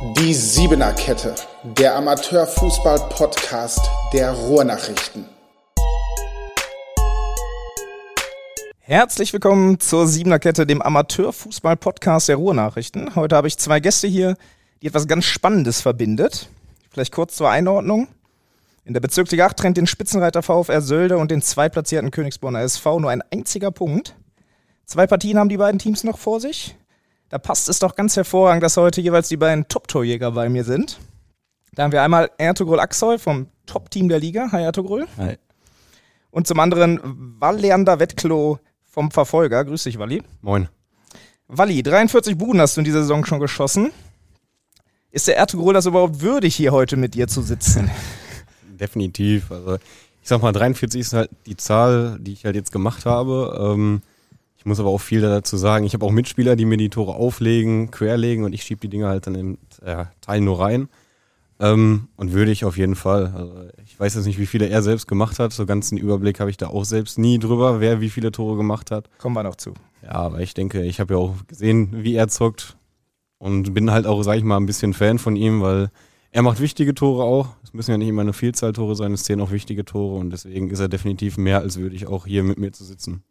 Die Siebener Kette, der Amateurfußball-Podcast der Ruhrnachrichten. Herzlich willkommen zur Siebener Kette, dem Amateurfußball-Podcast der Ruhrnachrichten. Heute habe ich zwei Gäste hier, die etwas ganz Spannendes verbindet. Vielleicht kurz zur Einordnung. In der Bezirksliga 8 trennt den Spitzenreiter VfR Sölde und den zweitplatzierten Königsborner SV nur ein einziger Punkt. Zwei Partien haben die beiden Teams noch vor sich. Da passt es doch ganz hervorragend, dass heute jeweils die beiden Top-Torjäger bei mir sind. Da haben wir einmal Ertugrul Aksoy vom Top-Team der Liga. Hi Ertugrul. Hi. Und zum anderen Walleander Wettklo vom Verfolger. Grüß dich, Walli. Moin. Walli, 43 Buden hast du in dieser Saison schon geschossen. Ist der Ertugrul das überhaupt würdig, hier heute mit dir zu sitzen? Definitiv. Also ich sag mal, 43 ist halt die Zahl, die ich halt jetzt gemacht habe. Ähm, muss aber auch viel dazu sagen. Ich habe auch Mitspieler, die mir die Tore auflegen, querlegen und ich schiebe die Dinger halt dann im äh, Teil nur rein. Ähm, und würde ich auf jeden Fall. Also ich weiß jetzt nicht, wie viele er selbst gemacht hat. So ganz einen Überblick habe ich da auch selbst nie drüber, wer wie viele Tore gemacht hat. Kommen wir noch zu. Ja, aber ich denke, ich habe ja auch gesehen, wie er zockt und bin halt auch, sag ich mal, ein bisschen Fan von ihm, weil er macht wichtige Tore auch. Es müssen ja nicht immer eine Vielzahl Tore sein, es zählen auch wichtige Tore und deswegen ist er definitiv mehr als würdig, auch hier mit mir zu sitzen.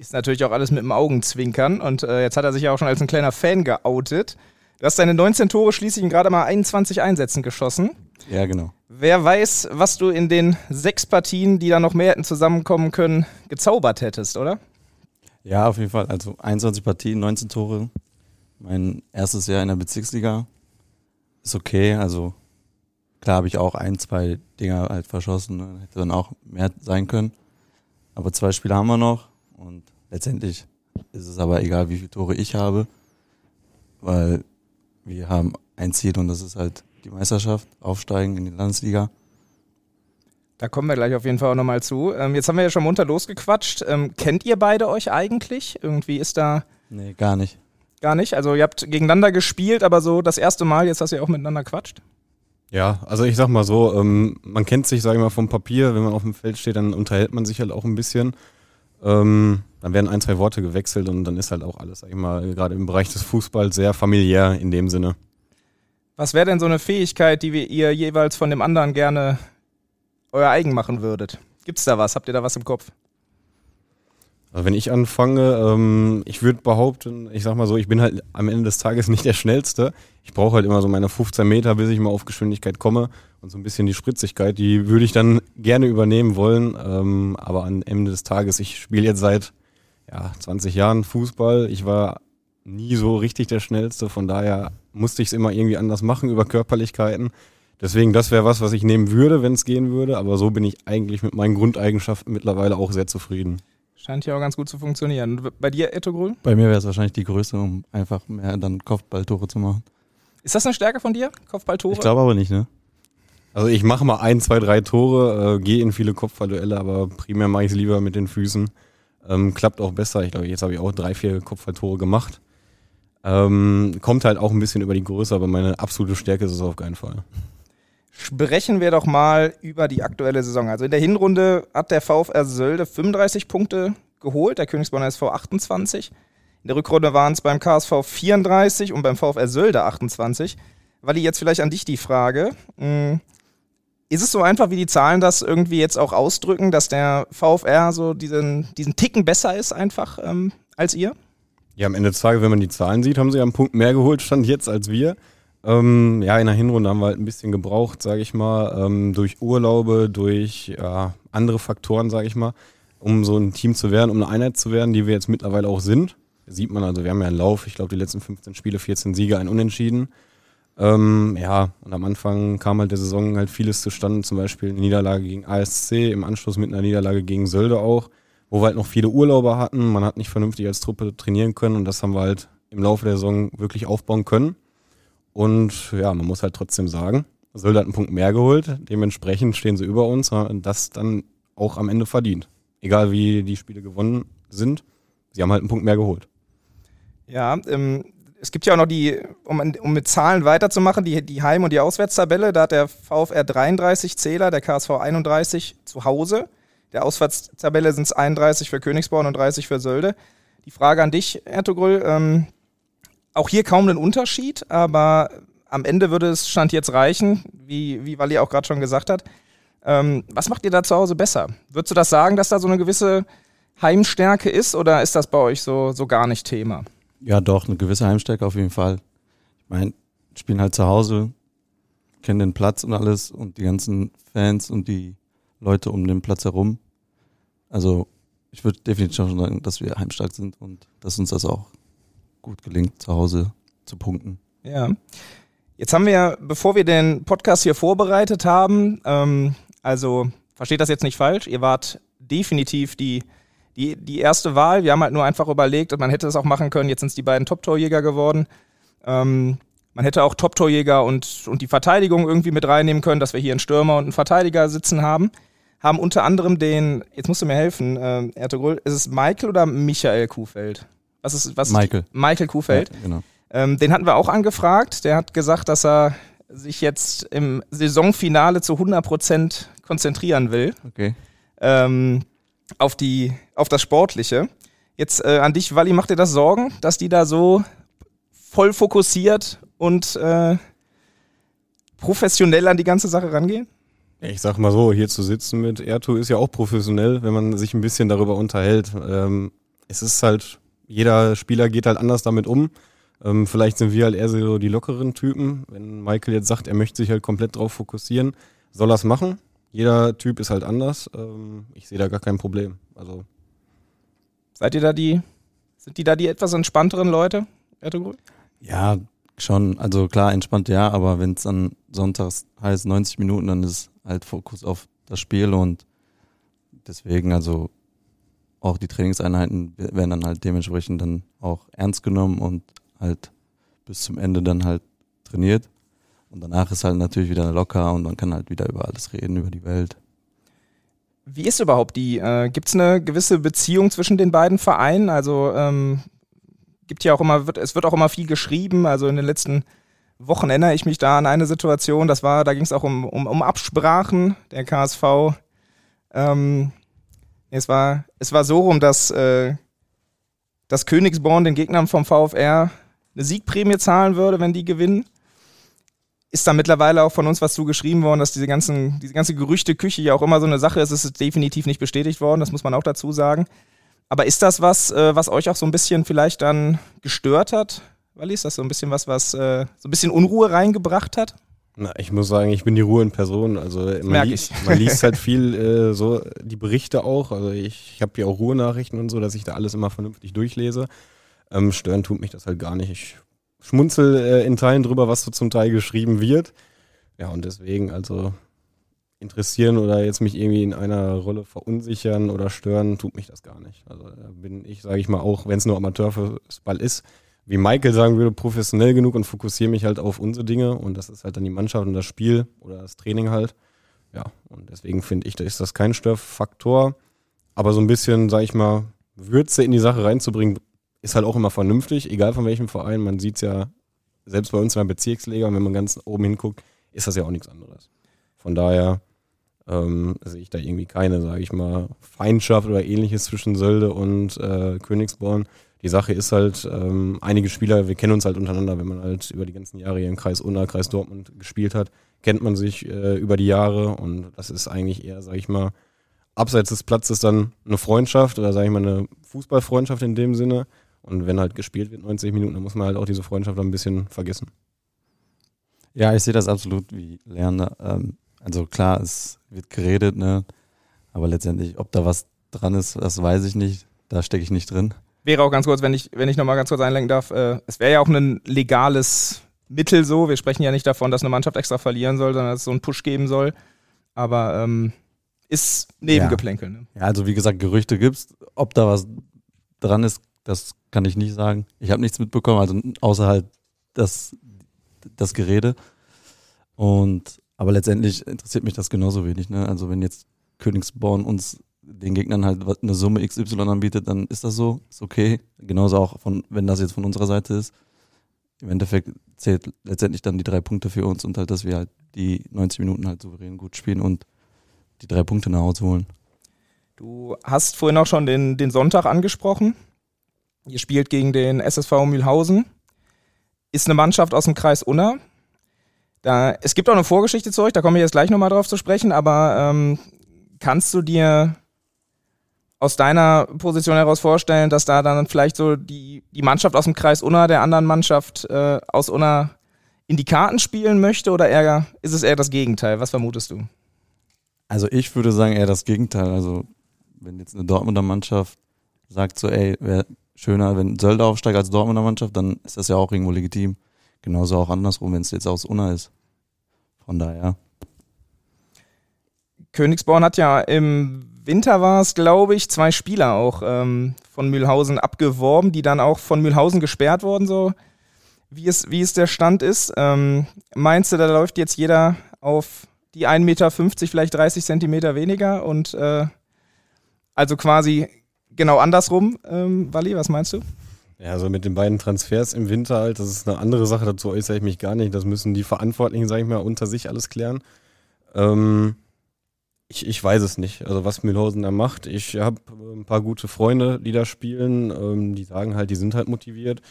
Ist natürlich auch alles mit dem Augenzwinkern und äh, jetzt hat er sich ja auch schon als ein kleiner Fan geoutet. Du hast deine 19 Tore schließlich in gerade mal 21 Einsätzen geschossen. Ja, genau. Wer weiß, was du in den sechs Partien, die da noch mehr hätten zusammenkommen können, gezaubert hättest, oder? Ja, auf jeden Fall. Also 21 Partien, 19 Tore. Mein erstes Jahr in der Bezirksliga. Ist okay. Also klar habe ich auch ein, zwei Dinger halt verschossen. Ne? Hätte dann auch mehr sein können. Aber zwei Spiele haben wir noch. Und letztendlich ist es aber egal, wie viele Tore ich habe, weil wir haben ein Ziel und das ist halt die Meisterschaft, aufsteigen in die Landesliga. Da kommen wir gleich auf jeden Fall auch nochmal zu. Ähm, jetzt haben wir ja schon munter losgequatscht. Ähm, kennt ihr beide euch eigentlich? Irgendwie ist da. Nee, gar nicht. Gar nicht? Also ihr habt gegeneinander gespielt, aber so das erste Mal, jetzt hast ihr auch miteinander quatscht? Ja, also ich sag mal so, ähm, man kennt sich, sag ich mal, vom Papier, wenn man auf dem Feld steht, dann unterhält man sich halt auch ein bisschen. Ähm, dann werden ein, zwei Worte gewechselt und dann ist halt auch alles, sag ich mal, gerade im Bereich des Fußballs sehr familiär in dem Sinne. Was wäre denn so eine Fähigkeit, die ihr jeweils von dem anderen gerne euer eigen machen würdet? Gibt's da was? Habt ihr da was im Kopf? Also wenn ich anfange, ähm, ich würde behaupten, ich sag mal so, ich bin halt am Ende des Tages nicht der Schnellste. Ich brauche halt immer so meine 15 Meter, bis ich mal auf Geschwindigkeit komme. Und so ein bisschen die Spritzigkeit, die würde ich dann gerne übernehmen wollen. Ähm, aber am Ende des Tages, ich spiele jetzt seit ja, 20 Jahren Fußball. Ich war nie so richtig der Schnellste. Von daher musste ich es immer irgendwie anders machen über Körperlichkeiten. Deswegen, das wäre was, was ich nehmen würde, wenn es gehen würde. Aber so bin ich eigentlich mit meinen Grundeigenschaften mittlerweile auch sehr zufrieden. Scheint ja auch ganz gut zu funktionieren. Bei dir, Etto Grün? Bei mir wäre es wahrscheinlich die Größe, um einfach mehr dann Kopfballtore zu machen. Ist das eine Stärke von dir, Kopfballtore? Ich glaube aber nicht, ne? Also ich mache mal ein, zwei, drei Tore, äh, gehe in viele Kopfballduelle, aber primär mache ich es lieber mit den Füßen. Ähm, klappt auch besser. Ich glaube, jetzt habe ich auch drei, vier Kopfballtore gemacht. Ähm, kommt halt auch ein bisschen über die Größe, aber meine absolute Stärke ist es auf keinen Fall. Sprechen wir doch mal über die aktuelle Saison. Also in der Hinrunde hat der VfR Sölde 35 Punkte geholt, der Königsborner SV 28. In der Rückrunde waren es beim KSV 34 und beim VfR Sölde 28. Walli, jetzt vielleicht an dich die Frage. Ist es so einfach, wie die Zahlen das irgendwie jetzt auch ausdrücken, dass der VfR so diesen, diesen Ticken besser ist einfach ähm, als ihr? Ja, am Ende des Tages, wenn man die Zahlen sieht, haben sie ja einen Punkt mehr geholt, stand jetzt als wir. Ähm, ja, in der Hinrunde haben wir halt ein bisschen gebraucht, sage ich mal, ähm, durch Urlaube, durch ja, andere Faktoren, sage ich mal, um so ein Team zu werden, um eine Einheit zu werden, die wir jetzt mittlerweile auch sind. Das sieht man also, wir haben ja einen Lauf, ich glaube, die letzten 15 Spiele, 14 Siege, ein Unentschieden. Ähm, ja, und am Anfang kam halt der Saison halt vieles zustande, zum Beispiel eine Niederlage gegen ASC, im Anschluss mit einer Niederlage gegen Sölde auch, wo wir halt noch viele Urlauber hatten. Man hat nicht vernünftig als Truppe trainieren können und das haben wir halt im Laufe der Saison wirklich aufbauen können. Und ja, man muss halt trotzdem sagen, Sölde hat einen Punkt mehr geholt. Dementsprechend stehen sie über uns und das dann auch am Ende verdient. Egal wie die Spiele gewonnen sind, sie haben halt einen Punkt mehr geholt. Ja, ähm, es gibt ja auch noch die, um, um mit Zahlen weiterzumachen, die, die Heim- und die Auswärtstabelle. Da hat der VfR 33 Zähler, der KSV 31 zu Hause. Der Auswärtstabelle sind es 31 für Königsborn und 30 für Sölde. Die Frage an dich, Ertugrul, ähm, auch hier kaum einen Unterschied, aber am Ende würde es Stand jetzt reichen, wie, wie Wally auch gerade schon gesagt hat. Ähm, was macht ihr da zu Hause besser? Würdest du das sagen, dass da so eine gewisse Heimstärke ist oder ist das bei euch so, so gar nicht Thema? Ja, doch, eine gewisse Heimstärke auf jeden Fall. Ich meine, spielen halt zu Hause, kennen den Platz und alles und die ganzen Fans und die Leute um den Platz herum. Also ich würde definitiv schon sagen, dass wir heimstark sind und dass uns das auch gut gelingt, zu Hause zu punkten. Ja. Jetzt haben wir, bevor wir den Podcast hier vorbereitet haben, ähm, also versteht das jetzt nicht falsch, ihr wart definitiv die, die, die erste Wahl. Wir haben halt nur einfach überlegt, man hätte es auch machen können, jetzt sind es die beiden Top-Torjäger geworden. Ähm, man hätte auch Top-Torjäger und, und die Verteidigung irgendwie mit reinnehmen können, dass wir hier einen Stürmer und einen Verteidiger sitzen haben. Haben unter anderem den, jetzt musst du mir helfen, äh, Ertugrul, ist es Michael oder Michael Kuhfeld? Was ist, was Michael. Ist Michael Kuhfeld. Ja, genau. Ähm, den hatten wir auch angefragt. Der hat gesagt, dass er sich jetzt im Saisonfinale zu 100% konzentrieren will. Okay. Ähm, auf, die, auf das Sportliche. Jetzt äh, an dich, Wally, macht dir das Sorgen, dass die da so voll fokussiert und äh, professionell an die ganze Sache rangehen? Ich sag mal so, hier zu sitzen mit Erto ist ja auch professionell, wenn man sich ein bisschen darüber unterhält. Ähm, es ist halt, jeder Spieler geht halt anders damit um. Ähm, vielleicht sind wir halt eher so die lockeren Typen. Wenn Michael jetzt sagt, er möchte sich halt komplett drauf fokussieren, soll er es machen. Jeder Typ ist halt anders. Ähm, ich sehe da gar kein Problem. Also. Seid ihr da die, sind die da die etwas entspannteren Leute, Ertugrul? Ja, schon. Also klar, entspannt ja, aber wenn es dann sonntags heißt 90 Minuten, dann ist halt Fokus auf das Spiel und deswegen, also auch die Trainingseinheiten werden dann halt dementsprechend dann auch ernst genommen und halt bis zum Ende dann halt trainiert. Und danach ist halt natürlich wieder locker und man kann halt wieder über alles reden, über die Welt. Wie ist überhaupt die? Äh, Gibt es eine gewisse Beziehung zwischen den beiden Vereinen? Also ähm, gibt ja auch immer, wird, es wird auch immer viel geschrieben. Also in den letzten Wochen erinnere ich mich da an eine Situation, das war, da ging es auch um, um, um Absprachen der KSV. Ähm, es war, es war so rum, dass, äh, dass Königsborn den Gegnern vom VfR eine Siegprämie zahlen würde, wenn die gewinnen. Ist da mittlerweile auch von uns was zugeschrieben worden, dass diese ganzen, diese ganze Gerüchteküche ja auch immer so eine Sache ist. Es ist definitiv nicht bestätigt worden, das muss man auch dazu sagen. Aber ist das was, äh, was euch auch so ein bisschen vielleicht dann gestört hat? Wally, ist das so ein bisschen was, was äh, so ein bisschen Unruhe reingebracht hat? Na, ich muss sagen, ich bin die Ruhe in Person. Also man, Merk liest, man liest halt viel äh, so die Berichte auch. Also ich, ich habe hier auch Ruhenachrichten und so, dass ich da alles immer vernünftig durchlese. Ähm, stören tut mich das halt gar nicht. Ich schmunzel äh, in Teilen drüber, was so zum Teil geschrieben wird. Ja, und deswegen, also interessieren oder jetzt mich irgendwie in einer Rolle verunsichern oder stören, tut mich das gar nicht. Also da bin ich, sage ich mal, auch wenn es nur Amateurfußball ist, wie Michael sagen würde, professionell genug und fokussiere mich halt auf unsere Dinge und das ist halt dann die Mannschaft und das Spiel oder das Training halt. Ja, und deswegen finde ich, da ist das kein Störfaktor. Aber so ein bisschen, sag ich mal, Würze in die Sache reinzubringen, ist halt auch immer vernünftig, egal von welchem Verein. Man sieht es ja selbst bei uns in der Bezirksliga, wenn man ganz oben hinguckt, ist das ja auch nichts anderes. Von daher ähm, sehe ich da irgendwie keine, sage ich mal, Feindschaft oder ähnliches zwischen Sölde und äh, Königsborn. Die Sache ist halt, ähm, einige Spieler, wir kennen uns halt untereinander, wenn man halt über die ganzen Jahre hier im Kreis Unna, Kreis Dortmund gespielt hat, kennt man sich äh, über die Jahre und das ist eigentlich eher, sage ich mal, abseits des Platzes dann eine Freundschaft oder sage ich mal eine Fußballfreundschaft in dem Sinne. Und wenn halt gespielt wird 90 Minuten, dann muss man halt auch diese Freundschaft ein bisschen vergessen. Ja, ich sehe das absolut wie Lerner. Ähm, also klar, es wird geredet, ne? Aber letztendlich, ob da was dran ist, das weiß ich nicht. Da stecke ich nicht drin. Wäre auch ganz kurz, wenn ich, wenn ich nochmal ganz kurz einlenken darf, äh, es wäre ja auch ein legales Mittel so. Wir sprechen ja nicht davon, dass eine Mannschaft extra verlieren soll, sondern dass es so einen Push geben soll. Aber ähm, ist Nebengeplänkel. Ne? Ja, also wie gesagt, Gerüchte gibt's. Ob da was dran ist, das kann ich nicht sagen. Ich habe nichts mitbekommen, also außer halt das, das Gerede. Und aber letztendlich interessiert mich das genauso wenig. Ne? Also wenn jetzt Königsborn uns den Gegnern halt eine Summe XY anbietet, dann ist das so, ist okay. Genauso auch von, wenn das jetzt von unserer Seite ist. Im Endeffekt zählt letztendlich dann die drei Punkte für uns und halt, dass wir halt die 90 Minuten halt souverän gut spielen und die drei Punkte nach Hause holen. Du hast vorhin auch schon den, den Sonntag angesprochen. Ihr spielt gegen den SSV Mühlhausen. Ist eine Mannschaft aus dem Kreis Unna. Da, es gibt auch eine Vorgeschichte zu euch, da komme ich jetzt gleich nochmal drauf zu sprechen, aber ähm, kannst du dir aus deiner Position heraus vorstellen, dass da dann vielleicht so die, die Mannschaft aus dem Kreis Unna der anderen Mannschaft äh, aus Unna in die Karten spielen möchte oder eher, ist es eher das Gegenteil? Was vermutest du? Also ich würde sagen eher das Gegenteil. Also wenn jetzt eine Dortmunder Mannschaft sagt so, ey, wäre schöner, wenn Sölder aufsteigt als Dortmunder Mannschaft, dann ist das ja auch irgendwo legitim. Genauso auch andersrum, wenn es jetzt aus Unna ist. Von daher. Königsborn hat ja im Winter war es, glaube ich, zwei Spieler auch ähm, von Mühlhausen abgeworben, die dann auch von Mühlhausen gesperrt wurden, so wie es, wie es der Stand ist. Ähm, meinst du, da läuft jetzt jeder auf die 1,50 Meter, vielleicht 30 Zentimeter weniger und äh, also quasi genau andersrum, ähm, Wally, was meinst du? Ja, also mit den beiden Transfers im Winter halt, das ist eine andere Sache, dazu äußere ich mich gar nicht. Das müssen die Verantwortlichen, sage ich mal, unter sich alles klären. Ähm, ich, ich weiß es nicht, also was Mühlhausen da macht. Ich habe ein paar gute Freunde, die da spielen, ähm, die sagen halt, die sind halt motiviert.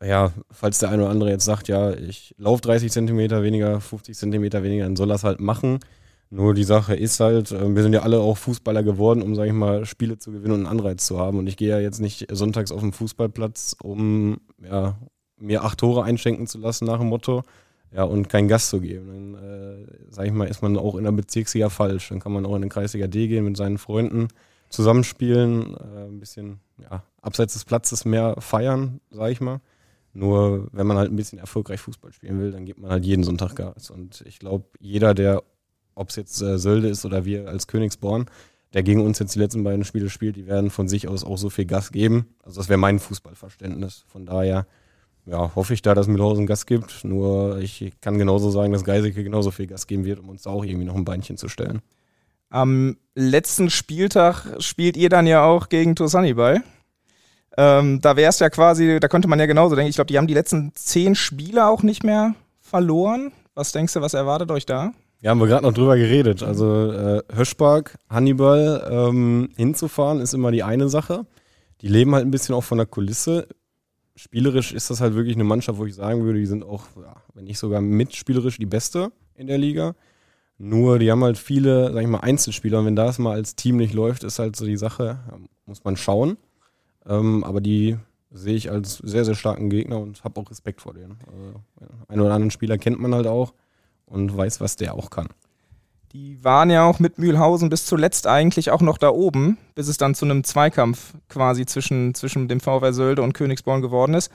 Ja, falls der eine oder andere jetzt sagt, ja, ich laufe 30 Zentimeter weniger, 50 Zentimeter weniger, dann soll das halt machen. Nur die Sache ist halt, äh, wir sind ja alle auch Fußballer geworden, um, sag ich mal, Spiele zu gewinnen und einen Anreiz zu haben. Und ich gehe ja jetzt nicht sonntags auf den Fußballplatz, um ja, mir acht Tore einschenken zu lassen nach dem Motto, ja, und keinen Gast zu geben. Dann, äh, sag ich mal, ist man auch in der Bezirksliga falsch. Dann kann man auch in den Kreisliga D gehen, mit seinen Freunden zusammenspielen, äh, ein bisschen, ja, abseits des Platzes mehr feiern, sag ich mal. Nur wenn man halt ein bisschen erfolgreich Fußball spielen will, dann gibt man halt jeden Sonntag Gas. Und ich glaube, jeder, der ob es jetzt äh, Sölde ist oder wir als Königsborn, der gegen uns jetzt die letzten beiden Spiele spielt, die werden von sich aus auch so viel Gas geben. Also das wäre mein Fußballverständnis. Von daher ja, hoffe ich da, dass Mühlhausen Gas gibt. Nur ich kann genauso sagen, dass Geiseke genauso viel Gas geben wird, um uns da auch irgendwie noch ein Beinchen zu stellen. Am letzten Spieltag spielt ihr dann ja auch gegen Tosanibal. Ähm, da wäre es ja quasi, da könnte man ja genauso denken. Ich glaube, die haben die letzten zehn Spiele auch nicht mehr verloren. Was denkst du, was erwartet euch da? Ja, haben wir gerade noch drüber geredet. Also äh, Höschpark, Hannibal ähm, hinzufahren ist immer die eine Sache. Die leben halt ein bisschen auch von der Kulisse. Spielerisch ist das halt wirklich eine Mannschaft, wo ich sagen würde, die sind auch, ja, wenn nicht sogar mitspielerisch die beste in der Liga. Nur die haben halt viele, sag ich mal, Einzelspieler und wenn das mal als Team nicht läuft, ist halt so die Sache, muss man schauen. Ähm, aber die sehe ich als sehr, sehr starken Gegner und habe auch Respekt vor denen. Also, einen oder anderen Spieler kennt man halt auch und weiß, was der auch kann. Die waren ja auch mit Mühlhausen bis zuletzt eigentlich auch noch da oben, bis es dann zu einem Zweikampf quasi zwischen, zwischen dem VfR Sölde und Königsborn geworden ist.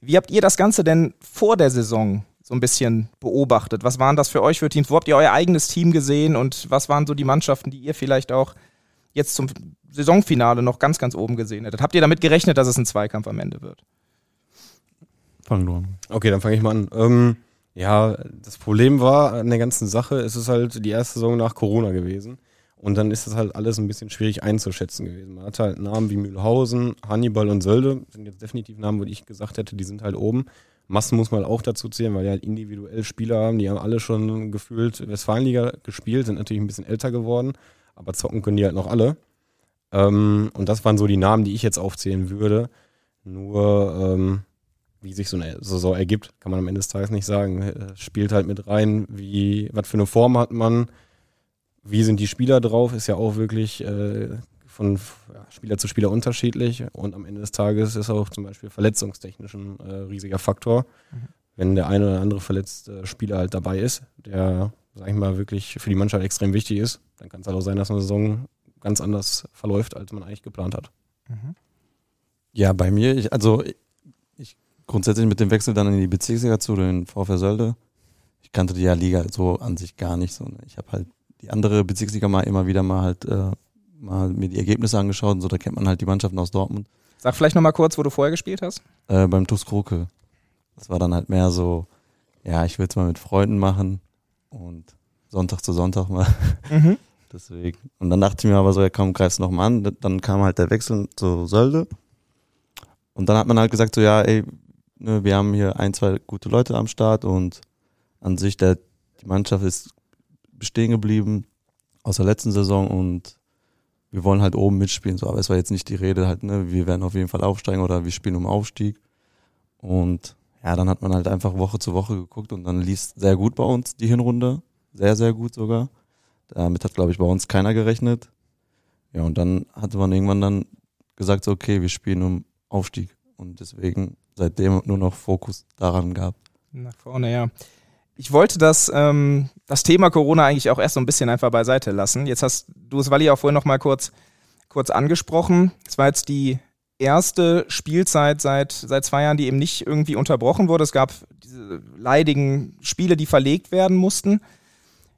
Wie habt ihr das Ganze denn vor der Saison so ein bisschen beobachtet? Was waren das für euch für Teams? Wo habt ihr euer eigenes Team gesehen und was waren so die Mannschaften, die ihr vielleicht auch jetzt zum Saisonfinale noch ganz, ganz oben gesehen hättet? Habt ihr damit gerechnet, dass es ein Zweikampf am Ende wird? Fang du an. Okay, dann fange ich mal an. Ähm ja, das Problem war an der ganzen Sache, es ist halt die erste Saison nach Corona gewesen. Und dann ist das halt alles ein bisschen schwierig einzuschätzen gewesen. Man hat halt Namen wie Mühlhausen, Hannibal und Sölde, sind jetzt definitiv Namen, wo ich gesagt hätte, die sind halt oben. Massen muss man auch dazu zählen, weil die halt individuell Spieler haben, die haben alle schon gefühlt Westfalenliga gespielt, sind natürlich ein bisschen älter geworden, aber zocken können die halt noch alle. Ähm, und das waren so die Namen, die ich jetzt aufzählen würde. Nur, ähm, wie sich so eine Saison ergibt, kann man am Ende des Tages nicht sagen. Äh, spielt halt mit rein, wie, was für eine Form hat man, wie sind die Spieler drauf, ist ja auch wirklich äh, von ja, Spieler zu Spieler unterschiedlich. Und am Ende des Tages ist auch zum Beispiel verletzungstechnisch ein äh, riesiger Faktor. Mhm. Wenn der eine oder andere verletzte Spieler halt dabei ist, der, sag ich mal, wirklich für die Mannschaft extrem wichtig ist, dann kann es halt auch sein, dass eine Saison ganz anders verläuft, als man eigentlich geplant hat. Mhm. Ja, bei mir, ich, also grundsätzlich mit dem Wechsel dann in die Bezirksliga zu den VfR Sölde. Ich kannte die ja Liga so an sich gar nicht so. Ne? Ich habe halt die andere Bezirksliga mal immer wieder mal halt äh, mal mir die Ergebnisse angeschaut und so, da kennt man halt die Mannschaften aus Dortmund. Sag vielleicht nochmal kurz, wo du vorher gespielt hast. Äh, beim TuS Kroke. Das war dann halt mehr so, ja, ich will es mal mit Freunden machen und Sonntag zu Sonntag mal. Mhm. Deswegen. Und dann dachte ich mir aber so, ja komm, greif's noch mal an. Dann kam halt der Wechsel zu Sölde. Und dann hat man halt gesagt so, ja, ey, Ne, wir haben hier ein, zwei gute Leute am Start und an sich der, die Mannschaft ist bestehen geblieben aus der letzten Saison und wir wollen halt oben mitspielen. So, aber es war jetzt nicht die Rede halt, ne, wir werden auf jeden Fall aufsteigen oder wir spielen um Aufstieg. Und ja, dann hat man halt einfach Woche zu Woche geguckt und dann lief sehr gut bei uns die Hinrunde. Sehr, sehr gut sogar. Damit hat, glaube ich, bei uns keiner gerechnet. Ja, und dann hatte man irgendwann dann gesagt, so, okay, wir spielen um Aufstieg. Und deswegen seitdem nur noch Fokus daran gehabt. Nach vorne, ja. Ich wollte das, ähm, das Thema Corona eigentlich auch erst so ein bisschen einfach beiseite lassen. Jetzt hast du es, Wally, auch vorhin noch mal kurz, kurz angesprochen. Es war jetzt die erste Spielzeit seit, seit zwei Jahren, die eben nicht irgendwie unterbrochen wurde. Es gab diese leidigen Spiele, die verlegt werden mussten.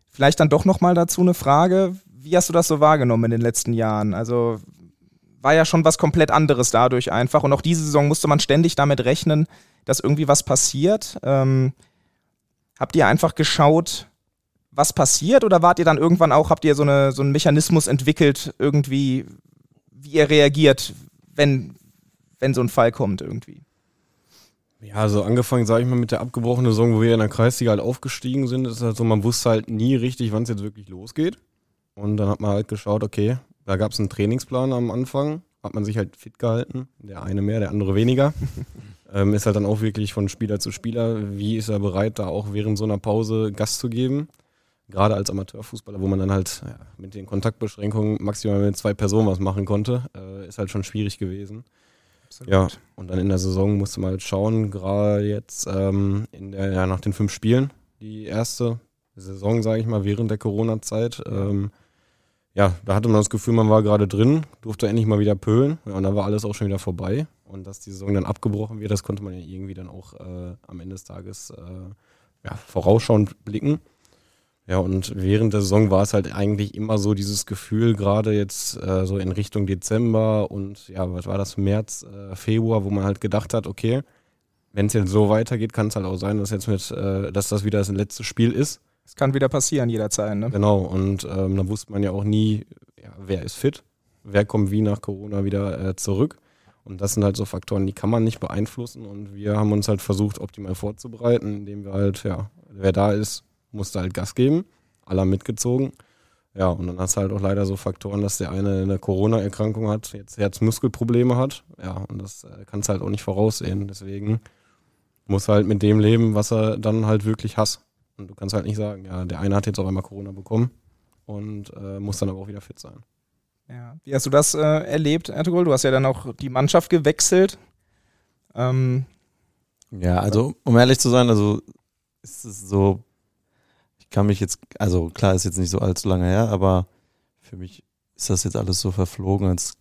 Vielleicht dann doch nochmal dazu eine Frage. Wie hast du das so wahrgenommen in den letzten Jahren? Also war ja schon was komplett anderes dadurch einfach. Und auch diese Saison musste man ständig damit rechnen, dass irgendwie was passiert. Ähm, habt ihr einfach geschaut, was passiert oder wart ihr dann irgendwann auch, habt ihr so, eine, so einen Mechanismus entwickelt, irgendwie, wie ihr reagiert, wenn, wenn so ein Fall kommt irgendwie? Ja, also angefangen, sage ich mal, mit der abgebrochenen Saison, wo wir in der Kreisliga halt aufgestiegen sind, ist halt so, man wusste halt nie richtig, wann es jetzt wirklich losgeht. Und dann hat man halt geschaut, okay, da gab es einen Trainingsplan am Anfang, hat man sich halt fit gehalten, der eine mehr, der andere weniger. ähm, ist halt dann auch wirklich von Spieler zu Spieler, wie ist er bereit, da auch während so einer Pause Gas zu geben. Gerade als Amateurfußballer, wo man dann halt ja, mit den Kontaktbeschränkungen maximal mit zwei Personen was machen konnte, äh, ist halt schon schwierig gewesen. Absolut. Ja, und dann in der Saison musste man halt schauen, gerade jetzt ähm, in der, ja, nach den fünf Spielen, die erste Saison, sage ich mal, während der Corona-Zeit. Ähm, ja, da hatte man das Gefühl, man war gerade drin, durfte endlich mal wieder pölen ja, und dann war alles auch schon wieder vorbei. Und dass die Saison dann abgebrochen wird, das konnte man ja irgendwie dann auch äh, am Ende des Tages äh, ja, vorausschauend blicken. Ja, und während der Saison war es halt eigentlich immer so dieses Gefühl, gerade jetzt äh, so in Richtung Dezember und ja, was war das, März, äh, Februar, wo man halt gedacht hat, okay, wenn es jetzt so weitergeht, kann es halt auch sein, dass jetzt mit, äh, dass das wieder das letzte Spiel ist. Es kann wieder passieren jederzeit, ne? Genau, und ähm, da wusste man ja auch nie, ja, wer ist fit, wer kommt wie nach Corona wieder äh, zurück. Und das sind halt so Faktoren, die kann man nicht beeinflussen. Und wir haben uns halt versucht, optimal vorzubereiten, indem wir halt, ja, wer da ist, musste halt Gas geben. Alle mitgezogen. Ja, und dann hast du halt auch leider so Faktoren, dass der eine eine Corona-Erkrankung hat, jetzt Herzmuskelprobleme hat. Ja, und das äh, kannst du halt auch nicht voraussehen. Deswegen muss halt mit dem leben, was er dann halt wirklich hasst. Und du kannst halt nicht sagen, ja, der eine hat jetzt auf einmal Corona bekommen und äh, muss dann aber auch wieder fit sein. Ja. Wie hast du das äh, erlebt, Ertugol? Du hast ja dann auch die Mannschaft gewechselt. Ähm, ja, also um ehrlich zu sein, also ist es so, ich kann mich jetzt, also klar ist jetzt nicht so allzu lange her, aber für mich ist das jetzt alles so verflogen, als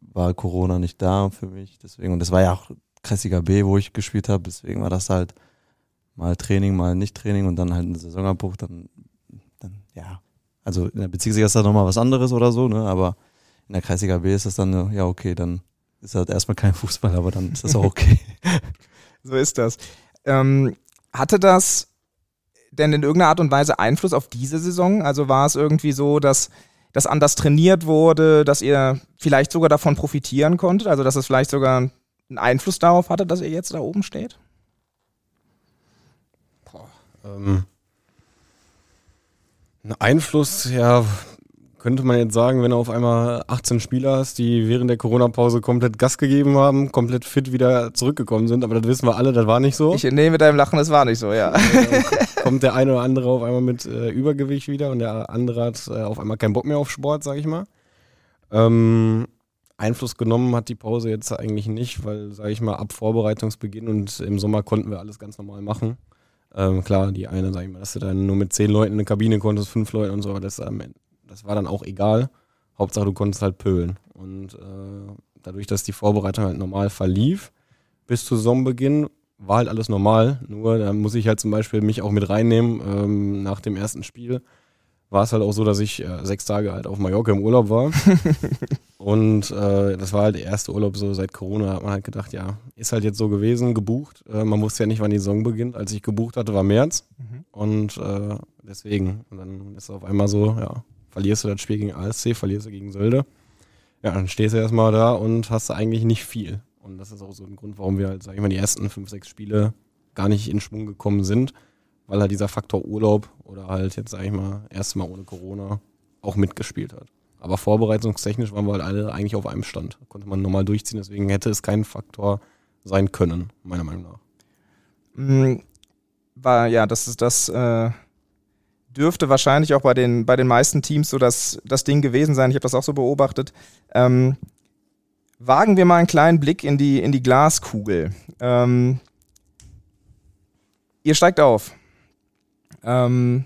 war Corona nicht da für mich. Deswegen, und das war ja auch Kreisiger B, wo ich gespielt habe, deswegen war das halt mal Training, mal nicht Training und dann halt ein Saisonabbruch, dann, dann ja. Also in der Bezirksliga ist das nochmal was anderes oder so, ne? Aber in der Kreisliga B ist das dann, ja, okay, dann ist halt erstmal kein Fußball, aber dann ist das auch okay. so ist das. Ähm, hatte das denn in irgendeiner Art und Weise Einfluss auf diese Saison? Also war es irgendwie so, dass das anders trainiert wurde, dass ihr vielleicht sogar davon profitieren konntet? Also dass es vielleicht sogar einen Einfluss darauf hatte, dass ihr jetzt da oben steht? Ähm, ein Einfluss, ja, könnte man jetzt sagen, wenn du auf einmal 18 Spieler hast, die während der Corona-Pause komplett Gas gegeben haben, komplett fit wieder zurückgekommen sind, aber das wissen wir alle, das war nicht so. Ich nehme mit deinem Lachen, das war nicht so, ja. kommt der eine oder andere auf einmal mit äh, Übergewicht wieder und der andere hat äh, auf einmal keinen Bock mehr auf Sport, sag ich mal. Ähm, Einfluss genommen hat die Pause jetzt eigentlich nicht, weil, sag ich mal, ab Vorbereitungsbeginn und im Sommer konnten wir alles ganz normal machen. Ähm, klar, die eine, sag ich mal, dass du dann nur mit zehn Leuten in eine Kabine konntest, fünf Leute und so, aber das, ähm, das war dann auch egal. Hauptsache, du konntest halt pölen. Und äh, dadurch, dass die Vorbereitung halt normal verlief, bis zu Saisonbeginn, war halt alles normal. Nur da muss ich halt zum Beispiel mich auch mit reinnehmen ähm, nach dem ersten Spiel war es halt auch so, dass ich äh, sechs Tage halt auf Mallorca im Urlaub war. und äh, das war halt der erste Urlaub so seit Corona. Da hat man halt gedacht, ja, ist halt jetzt so gewesen, gebucht. Äh, man wusste ja nicht, wann die Saison beginnt. Als ich gebucht hatte, war März. Mhm. Und äh, deswegen. Und dann ist es auf einmal so, ja, verlierst du das Spiel gegen ASC, verlierst du gegen Sölde. Ja, dann stehst du erstmal da und hast eigentlich nicht viel. Und das ist auch so ein Grund, warum wir halt, sag ich mal, die ersten fünf, sechs Spiele gar nicht in Schwung gekommen sind weil halt dieser Faktor Urlaub oder halt jetzt, sag ich mal, erstmal ohne Corona auch mitgespielt hat. Aber vorbereitungstechnisch waren wir halt alle eigentlich auf einem Stand. Konnte man normal durchziehen, deswegen hätte es kein Faktor sein können, meiner Meinung nach. mh, war ja, das ist das äh, dürfte wahrscheinlich auch bei den, bei den meisten Teams so das, das Ding gewesen sein. Ich habe das auch so beobachtet. Ähm, wagen wir mal einen kleinen Blick in die, in die Glaskugel. Ähm, ihr steigt auf. Ähm,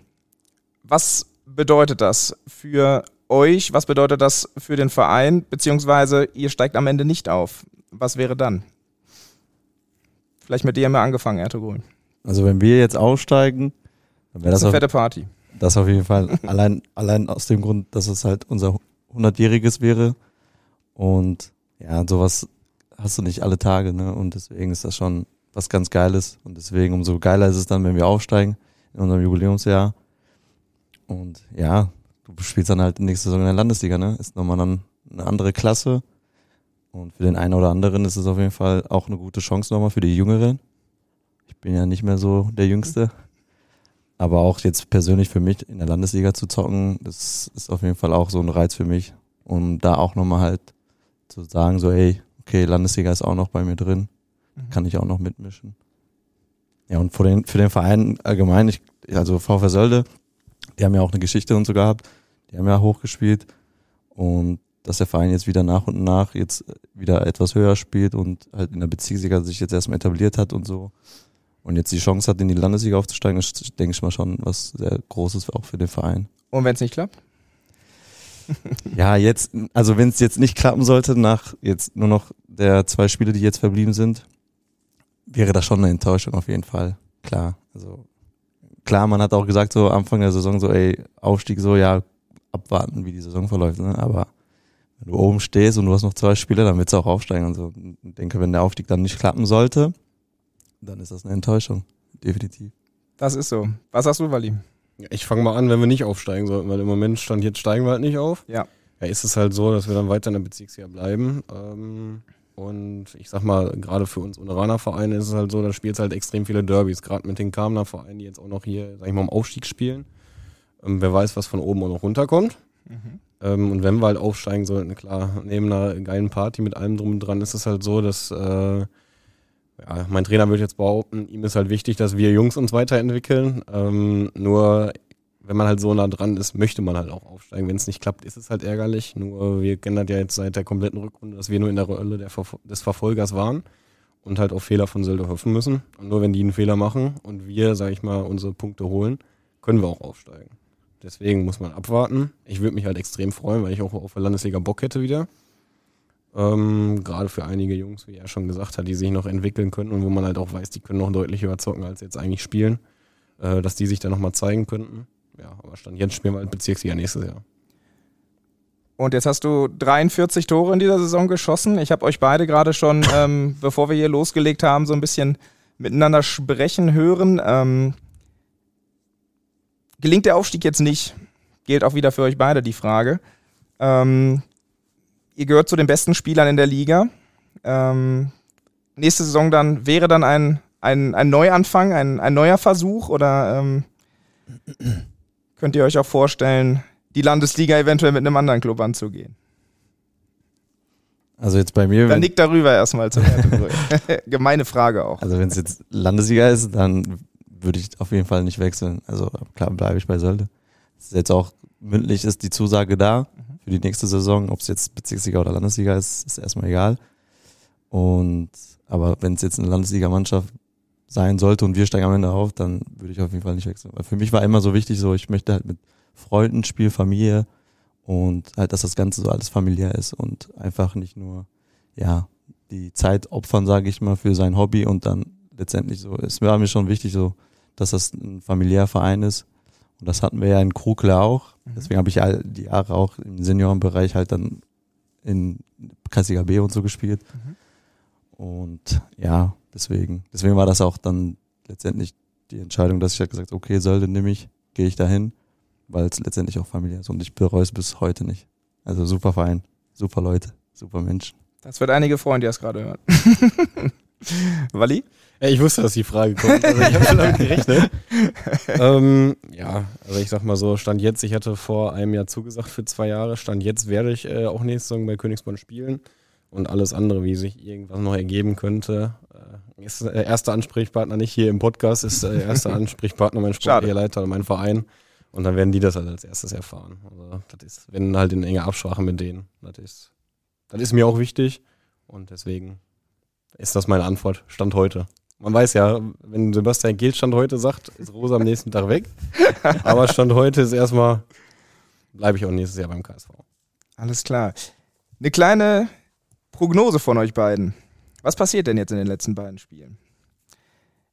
was bedeutet das für euch? Was bedeutet das für den Verein? Beziehungsweise ihr steigt am Ende nicht auf. Was wäre dann? Vielleicht mit dir haben wir angefangen, Ertugrul. Also wenn wir jetzt aufsteigen, dann wäre Das das, ist eine auf, fette Party. das auf jeden Fall. allein, allein aus dem Grund, dass es halt unser 100-jähriges wäre. Und ja, sowas hast du nicht alle Tage, ne? Und deswegen ist das schon was ganz Geiles. Und deswegen umso geiler ist es dann, wenn wir aufsteigen in unserem Jubiläumsjahr. Und ja, du spielst dann halt nächste Saison in der Landesliga, ne? Ist nochmal dann eine andere Klasse. Und für den einen oder anderen ist es auf jeden Fall auch eine gute Chance nochmal für die Jüngeren. Ich bin ja nicht mehr so der Jüngste. Aber auch jetzt persönlich für mich in der Landesliga zu zocken, das ist auf jeden Fall auch so ein Reiz für mich. Um da auch nochmal halt zu sagen, so, ey, okay, Landesliga ist auch noch bei mir drin, kann ich auch noch mitmischen. Ja, und für den, für den Verein allgemein, ich, also VfR Sölde, die haben ja auch eine Geschichte und so gehabt, die haben ja hochgespielt und dass der Verein jetzt wieder nach und nach jetzt wieder etwas höher spielt und halt in der Bezirksliga sich jetzt erstmal etabliert hat und so und jetzt die Chance hat, in die Landesliga aufzusteigen, ist, denke ich mal schon was sehr Großes auch für den Verein. Und wenn es nicht klappt? Ja, jetzt, also wenn es jetzt nicht klappen sollte, nach jetzt nur noch der zwei Spiele, die jetzt verblieben sind, wäre das schon eine Enttäuschung auf jeden Fall. Klar. Also klar, man hat auch gesagt, so Anfang der Saison, so, ey, Aufstieg so, ja, abwarten, wie die Saison verläuft, ne? Aber wenn du oben stehst und du hast noch zwei Spiele, dann willst du auch aufsteigen und so. Ich denke, wenn der Aufstieg dann nicht klappen sollte, dann ist das eine Enttäuschung. Definitiv. Das ist so. Was sagst du, Wally? Ich fange mal an, wenn wir nicht aufsteigen sollten, weil im Moment stand jetzt steigen wir halt nicht auf. Ja. Ja, ist es halt so, dass wir dann weiter in der Bezirksliga bleiben. Ähm, und ich sag mal, gerade für uns Uneraner-Vereine ist es halt so, da spielt halt extrem viele Derbys, gerade mit den Kamener Vereinen, die jetzt auch noch hier, sag ich mal, im Aufstieg spielen. Ähm, wer weiß, was von oben auch noch runterkommt. Ähm, und wenn wir halt aufsteigen sollten, klar, neben einer geilen Party mit allem drum und dran, ist es halt so, dass äh, ja, mein Trainer würde jetzt behaupten, ihm ist halt wichtig, dass wir Jungs uns weiterentwickeln. Ähm, nur wenn man halt so nah dran ist, möchte man halt auch aufsteigen. Wenn es nicht klappt, ist es halt ärgerlich. Nur wir kennen das ja jetzt seit der kompletten Rückrunde, dass wir nur in der Rolle Verfol des Verfolgers waren und halt auf Fehler von Sölde hoffen müssen. Und nur wenn die einen Fehler machen und wir, sag ich mal, unsere Punkte holen, können wir auch aufsteigen. Deswegen muss man abwarten. Ich würde mich halt extrem freuen, weil ich auch auf der Landesliga Bock hätte wieder. Ähm, Gerade für einige Jungs, wie er schon gesagt hat, die sich noch entwickeln können und wo man halt auch weiß, die können noch deutlich höher zocken, als jetzt eigentlich spielen, äh, dass die sich dann nochmal zeigen könnten. Ja, aber Stand jetzt spielen wir halt Bezirksliga nächstes Jahr. Und jetzt hast du 43 Tore in dieser Saison geschossen. Ich habe euch beide gerade schon, ähm, bevor wir hier losgelegt haben, so ein bisschen miteinander sprechen hören. Ähm, gelingt der Aufstieg jetzt nicht? Gilt auch wieder für euch beide die Frage. Ähm, ihr gehört zu den besten Spielern in der Liga. Ähm, nächste Saison dann wäre dann ein, ein, ein Neuanfang, ein, ein neuer Versuch oder ähm, könnt ihr euch auch vorstellen, die Landesliga eventuell mit einem anderen Club anzugehen? Also jetzt bei mir, Dann wenn, nick darüber erstmal Wertebrüll. Gemeine Frage auch. also wenn es jetzt Landesliga ist, dann würde ich auf jeden Fall nicht wechseln. Also klar bleibe ich bei Sölde. Jetzt auch mündlich ist die Zusage da für die nächste Saison. Ob es jetzt Bezirksliga oder Landesliga ist, ist erstmal egal. Und aber wenn es jetzt eine Landesliga-Mannschaft sein sollte und wir steigen am Ende auf, dann würde ich auf jeden Fall nicht wechseln. Weil für mich war immer so wichtig, so ich möchte halt mit Freunden spielen, Familie und halt, dass das Ganze so alles familiär ist und einfach nicht nur, ja, die Zeit opfern, sage ich mal, für sein Hobby und dann letztendlich so, es war mir schon wichtig so, dass das ein familiärer Verein ist und das hatten wir ja in Krukle auch. Deswegen habe ich all die Jahre auch im Seniorenbereich halt dann in Kreisliga B und so gespielt. Und ja, deswegen, deswegen war das auch dann letztendlich die Entscheidung, dass ich halt gesagt okay, Sölde nehme ich, gehe ich dahin, weil es letztendlich auch familiär ist und ich bereue es bis heute nicht. Also super Verein, super Leute, super Menschen. Das wird einige freuen, die das gerade hören. Walli? Ja, ich wusste, dass die Frage kommt. Also ich habe schon damit gerechnet. ähm, ja, also ich sag mal so, Stand jetzt, ich hatte vor einem Jahr zugesagt für zwei Jahre. Stand jetzt werde ich äh, auch nächste Saison bei Königsborn spielen. Und alles andere, wie sich irgendwas noch ergeben könnte, äh, ist der erste Ansprechpartner nicht hier im Podcast, ist der erste Ansprechpartner mein sportlicher Leiter und mein Verein. Und dann werden die das halt als erstes erfahren. Also das ist, wenn halt in enger Absprache mit denen. Das ist, das ist mir auch wichtig. Und deswegen ist das meine Antwort. Stand heute. Man weiß ja, wenn Sebastian Gill Stand heute sagt, ist Rosa am nächsten Tag weg. Aber Stand heute ist erstmal, bleibe ich auch nächstes Jahr beim KSV. Alles klar. Eine kleine Prognose von euch beiden. Was passiert denn jetzt in den letzten beiden Spielen?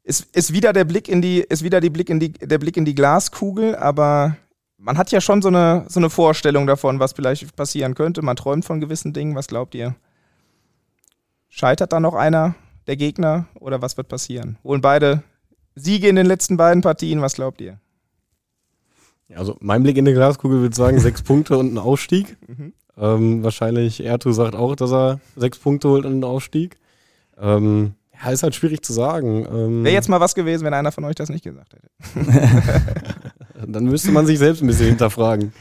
Ist, ist wieder der Blick in die, ist wieder die Blick in die, der Blick in die Glaskugel, aber man hat ja schon so eine, so eine Vorstellung davon, was vielleicht passieren könnte. Man träumt von gewissen Dingen. Was glaubt ihr? Scheitert da noch einer der Gegner oder was wird passieren? Holen beide Siege in den letzten beiden Partien. Was glaubt ihr? Also mein Blick in die Glaskugel würde sagen, sechs Punkte und ein Aufstieg. Mhm. Ähm, wahrscheinlich Ertu sagt auch, dass er sechs Punkte holt und einen Aufstieg. Ähm, ja, ist halt schwierig zu sagen. Ähm, Wäre jetzt mal was gewesen, wenn einer von euch das nicht gesagt hätte. Dann müsste man sich selbst ein bisschen hinterfragen.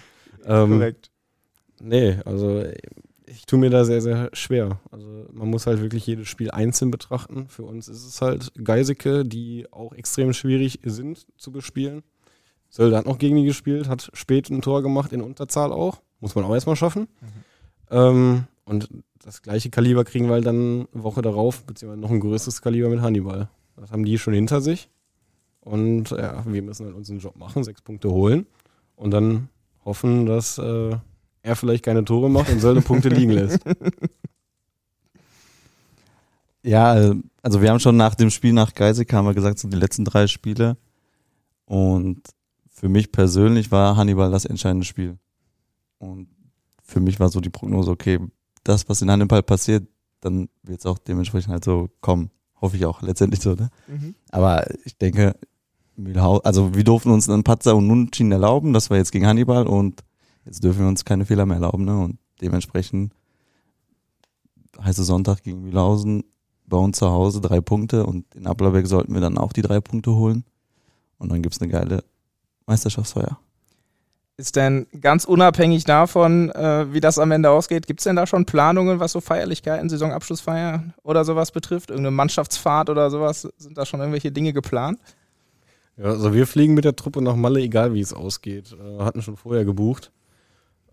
Ähm, Korrekt. Nee, also ich tue mir da sehr, sehr schwer. Also man muss halt wirklich jedes Spiel einzeln betrachten. Für uns ist es halt Geisecke, die auch extrem schwierig sind zu bespielen. Sölde hat noch gegen die gespielt, hat spät ein Tor gemacht, in Unterzahl auch. Muss man auch erstmal schaffen. Mhm. Ähm, und das gleiche Kaliber kriegen wir halt dann eine Woche darauf, beziehungsweise noch ein größeres Kaliber mit Hannibal. Das haben die schon hinter sich. Und ja, wir müssen halt unseren Job machen, sechs Punkte holen und dann hoffen, dass äh, er vielleicht keine Tore macht und Sölde Punkte liegen lässt. Ja, äh, also wir haben schon nach dem Spiel nach Geisig haben wir gesagt, sind die letzten drei Spiele. Und für mich persönlich war Hannibal das entscheidende Spiel. Und für mich war so die Prognose, okay, das, was in Hannibal passiert, dann wird es auch dementsprechend halt so kommen. Hoffe ich auch letztendlich so, ne? Mhm. Aber ich denke, also wir durften uns einen Patzer und Nunschin erlauben, das war jetzt gegen Hannibal und jetzt dürfen wir uns keine Fehler mehr erlauben, ne? Und dementsprechend heiße Sonntag gegen Mühlhausen bei uns zu Hause drei Punkte und in Ablerberg sollten wir dann auch die drei Punkte holen. Und dann gibt's eine geile Meisterschaftsfeier. Ist denn ganz unabhängig davon, äh, wie das am Ende ausgeht, gibt es denn da schon Planungen, was so Feierlichkeiten, Saisonabschlussfeier oder sowas betrifft? Irgendeine Mannschaftsfahrt oder sowas? Sind da schon irgendwelche Dinge geplant? Ja, also wir fliegen mit der Truppe nach Malle, egal wie es ausgeht. Äh, hatten schon vorher gebucht.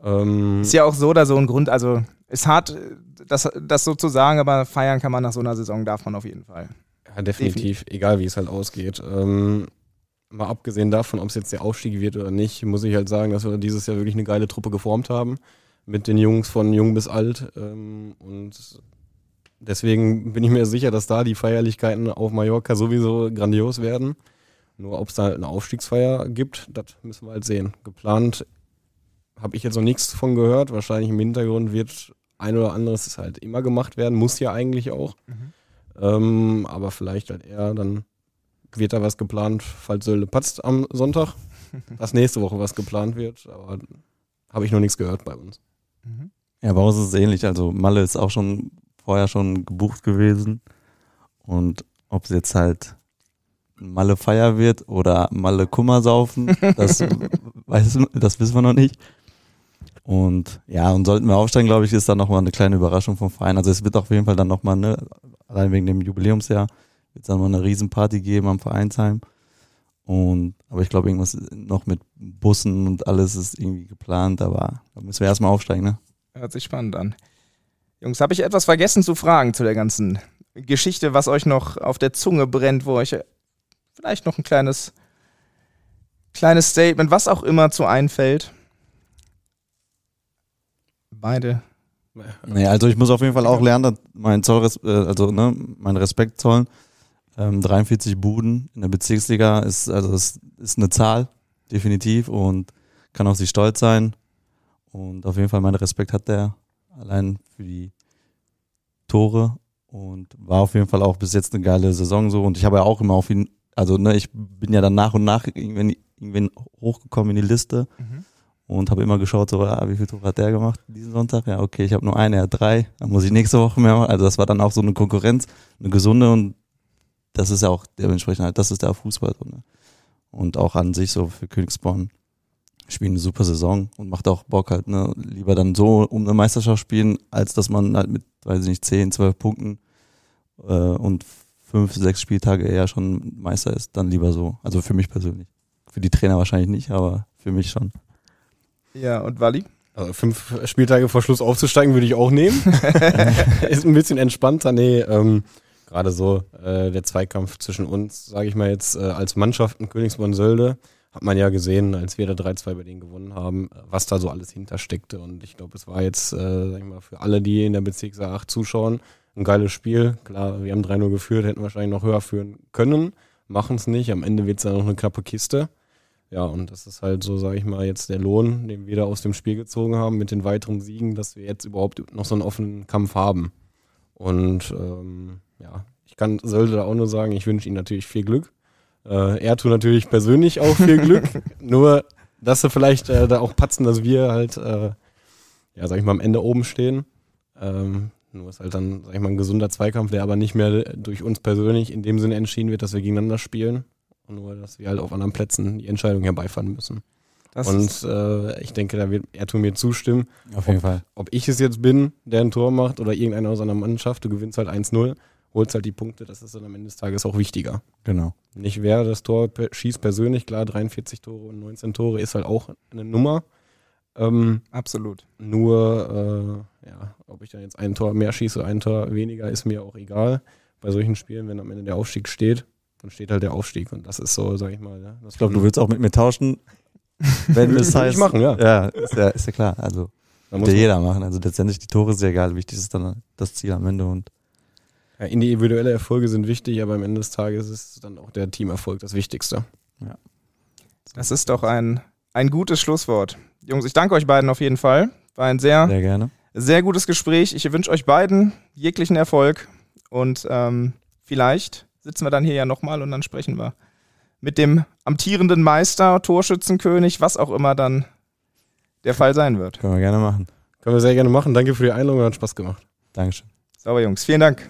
Ähm ist ja auch so oder so ein Grund, also ist hart, das, das so zu sagen, aber feiern kann man nach so einer Saison, darf man auf jeden Fall. Ja, definitiv, definitiv. egal wie es halt ausgeht. Ähm, mal abgesehen davon, ob es jetzt der Aufstieg wird oder nicht, muss ich halt sagen, dass wir dieses Jahr wirklich eine geile Truppe geformt haben. Mit den Jungs von jung bis alt. Ähm, und deswegen bin ich mir sicher, dass da die Feierlichkeiten auf Mallorca sowieso grandios werden. Nur ob es da eine Aufstiegsfeier gibt, das müssen wir halt sehen. Geplant habe ich jetzt noch nichts von gehört. Wahrscheinlich im Hintergrund wird ein oder anderes halt immer gemacht werden, muss ja eigentlich auch. Mhm. Ähm, aber vielleicht halt eher dann wird da was geplant, falls Sölde patzt am Sonntag. dass nächste Woche was geplant wird, aber habe ich noch nichts gehört bei uns. Mhm. Ja, bei uns ist es ähnlich. Also Malle ist auch schon vorher schon gebucht gewesen. Und ob es jetzt halt Malle Feier wird oder Malle Kummer saufen, das, weiß, das wissen wir noch nicht. Und ja, und sollten wir aufsteigen, glaube ich, ist dann nochmal eine kleine Überraschung vom Verein. Also es wird auf jeden Fall dann nochmal, ne, allein wegen dem Jubiläumsjahr, wird es dann mal eine Riesenparty geben am Vereinsheim. Und, aber ich glaube, irgendwas noch mit Bussen und alles ist irgendwie geplant, aber da müssen wir erstmal aufsteigen, ne? Hört sich spannend an. Jungs, habe ich etwas vergessen zu fragen zu der ganzen Geschichte, was euch noch auf der Zunge brennt, wo euch vielleicht noch ein kleines, kleines Statement, was auch immer zu einfällt? Beide Nee, also ich muss auf jeden Fall auch lernen, mein Zoll, äh, also ne, meinen Respekt zollen. Ähm, 43 Buden in der Bezirksliga ist, also das ist eine Zahl, definitiv, und kann auf sich stolz sein. Und auf jeden Fall meinen Respekt hat der allein für die Tore und war auf jeden Fall auch bis jetzt eine geile Saison so. Und ich habe ja auch immer auf ihn, also ne, ich bin ja dann nach und nach irgendwann, irgendwann hochgekommen in die Liste. Mhm und habe immer geschaut, so, ah, wie viel Tore hat der gemacht diesen Sonntag? Ja, okay, ich habe nur eine, er hat drei, dann muss ich nächste Woche mehr machen. Also das war dann auch so eine Konkurrenz, eine gesunde und das ist ja auch dementsprechend halt, das ist der Fußball. So, ne? Und auch an sich so für Königsborn spielen eine super Saison und macht auch Bock halt, ne? Lieber dann so um eine Meisterschaft spielen, als dass man halt mit, weiß ich nicht, 10, 12 Punkten äh, und fünf, sechs Spieltage eher schon Meister ist, dann lieber so. Also für mich persönlich. Für die Trainer wahrscheinlich nicht, aber für mich schon. Ja, und Wally? Also fünf Spieltage vor Schluss aufzusteigen würde ich auch nehmen. ist ein bisschen entspannter. Nee, ähm, gerade so äh, der Zweikampf zwischen uns, sage ich mal jetzt, äh, als Mannschaften Königsborn-Sölde, hat man ja gesehen, als wir da 3-2 bei denen gewonnen haben, was da so alles hintersteckte. Und ich glaube, es war jetzt, äh, sag ich mal, für alle, die in der Bezirksliga 8 zuschauen, ein geiles Spiel. Klar, wir haben 3-0 geführt, hätten wahrscheinlich noch höher führen können, machen es nicht. Am Ende wird es dann noch eine knappe Kiste. Ja, und das ist halt so, sage ich mal, jetzt der Lohn, den wir da aus dem Spiel gezogen haben mit den weiteren Siegen, dass wir jetzt überhaupt noch so einen offenen Kampf haben. Und ähm, ja, ich kann sollte da auch nur sagen, ich wünsche Ihnen natürlich viel Glück. Äh, er tut natürlich persönlich auch viel Glück. nur, dass sie vielleicht äh, da auch patzen, dass wir halt, äh, ja, sag ich mal, am Ende oben stehen. Ähm, nur ist halt dann, sag ich mal, ein gesunder Zweikampf, der aber nicht mehr durch uns persönlich in dem Sinne entschieden wird, dass wir gegeneinander spielen. Nur, dass wir halt auf anderen Plätzen die Entscheidung herbeifahren müssen. Das und äh, ich denke, da wird er mir zustimmen. Auf jeden ob, Fall. Ob ich es jetzt bin, der ein Tor macht oder irgendeiner aus einer Mannschaft, du gewinnst halt 1-0, holst halt die Punkte, das ist dann am Ende des Tages auch wichtiger. Genau. Nicht wer das Tor schießt persönlich, klar, 43 Tore und 19 Tore ist halt auch eine Nummer. Ähm, Absolut. nur, äh, ja, ob ich dann jetzt ein Tor mehr schieße oder ein Tor weniger, ist mir auch egal. Bei solchen Spielen, wenn am Ende der Aufstieg steht, dann steht halt der Aufstieg. Und das ist so, sag ich mal, ja, das Ich glaube, du willst auch mit mir tauschen, wenn es heißt. ich machen, ja. Ja, ist ja, ist ja klar. Also da muss ja jeder machen. Also letztendlich die Tore ist ja egal. Wichtig ist dann das Ziel am Ende und ja, individuelle Erfolge sind wichtig, aber am Ende des Tages ist dann auch der Teamerfolg das Wichtigste. Das ist doch ein, ein gutes Schlusswort. Jungs, ich danke euch beiden auf jeden Fall. War ein sehr, sehr gerne. sehr gutes Gespräch. Ich wünsche euch beiden jeglichen Erfolg und ähm, vielleicht sitzen wir dann hier ja nochmal und dann sprechen wir mit dem amtierenden Meister, Torschützenkönig, was auch immer dann der Fall sein wird. Können wir gerne machen. Können wir sehr gerne machen. Danke für die Einladung, hat Spaß gemacht. Dankeschön. Sauber, Jungs. Vielen Dank.